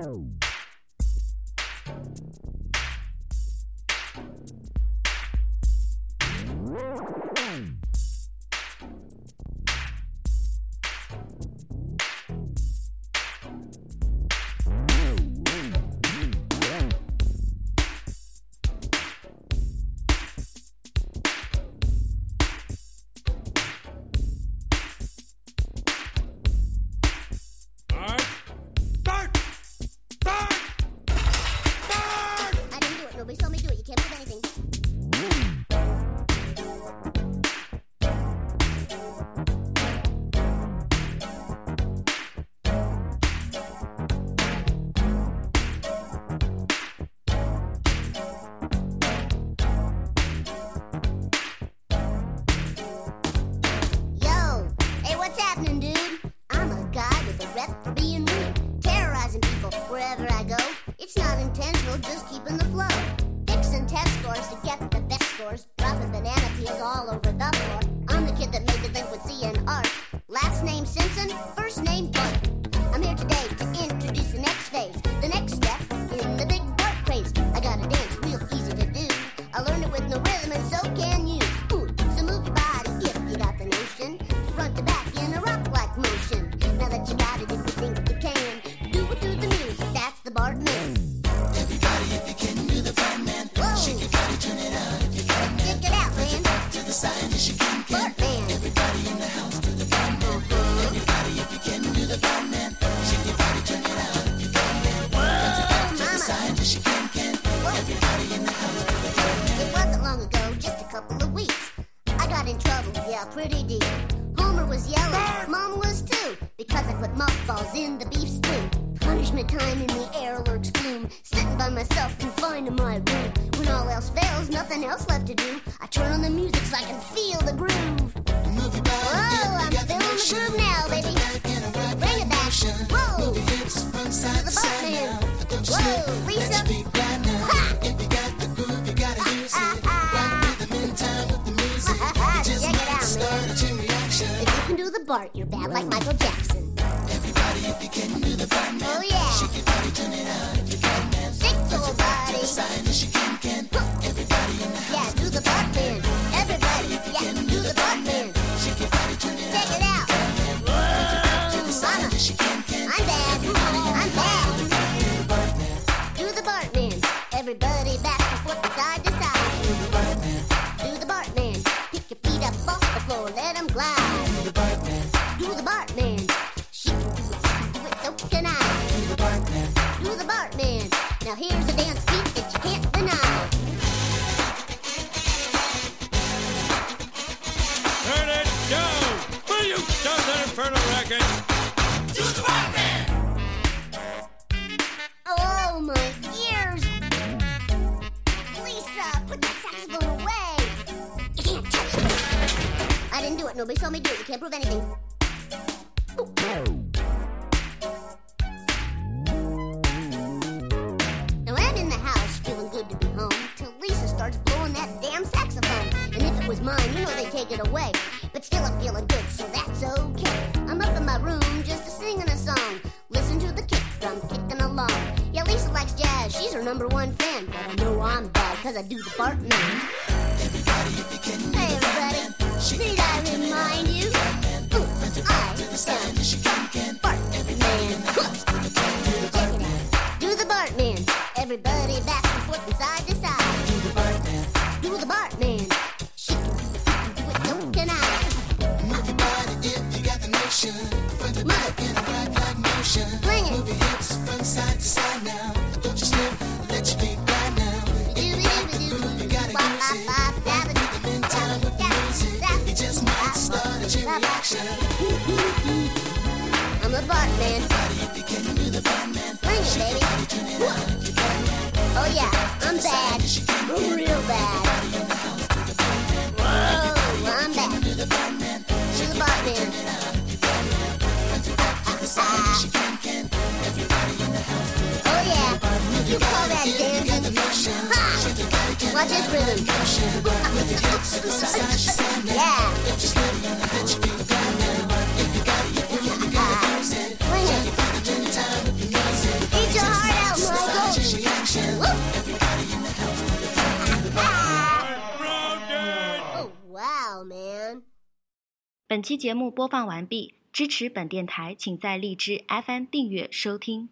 Thank you. Guy rep for being rude, terrorizing people wherever I go. It's not intentional, just keeping the flow. Fixing test scores to get the best scores, dropping banana peels all over that you got it, if you think you can, do it to the music. That's the Bart man. Everybody, if you can do the Bart man, shake your body, turn it out if you can. Check it out, man. To the side, yes you can. Bart man. Everybody in the house do the Bart man. Everybody, if you can do the Bart man, shake your body, turn it out if you can. Whoa, to the side, yes you can. can. Everybody in the house do the Bart man. It wasn't long ago, just a couple of weeks. I got in trouble, yeah, pretty deep. Homer was yelling, In the beef stew. Punishment time in the air lurks gloom. Sitting by myself, confined to my room. When all else fails, nothing else left to do. I turn on the music so I can feel the groove. Whoa, I'm feeling the groove now, baby. Bring it back. Whoa, Side to the Bartman. Whoa, Lisa. Ah, ah, ah. Check it out, man. If you can do the Bart, you're bad like Michael Jackson. Can the. Oh yeah. Shake your body, turn it out if you can, man. Your body. Side as you can, can. Everybody in the house. Yeah, do the Bart man. Everybody, yeah, do the Bart man. Shake your body, turn it Check it out. I'm bad. I'm bad. Do the. Everybody back and forth to side. Now here's a dance beat that you can't deny. Turn it down! Will you stop that infernal racket? Do the Bart man! Oh my ears! Lisa, put that saxophone away! You can't touch me! I didn't do it. Nobody saw me do it. You can't prove anything. It was mine, you know they'd take it away. But still, I'm feeling good, so that's okay. I'm up in my room just a singing a song. Listen to the kick drum kicking along. Yeah, Lisa likes jazz, she's her number one fan. But I know I'm bad, cause I do the Bart man. Hey, everybody, need I remind you? Ooh, I am Bart man. Check it out. Do the Bart man. Everybody back and forth from side to side. Do the Bartman. Do the Bart the notion. Front to back in a right like motion. Bring it. Move your hips from side to side now. Don't you slip, let your feet glide now. If You gotta use it. Rhythm in time with the music. You just might start a chain reaction. I'm the Bart man. Bring it, baby. Oh yeah, I'm bad. Real bad. You call that dancing? Ha! Watch this rhythm. yeah. Bring it. Eat your Oh, wow, man. 本期节目播放完毕，支持本电台，请在荔枝 FM 订阅收听。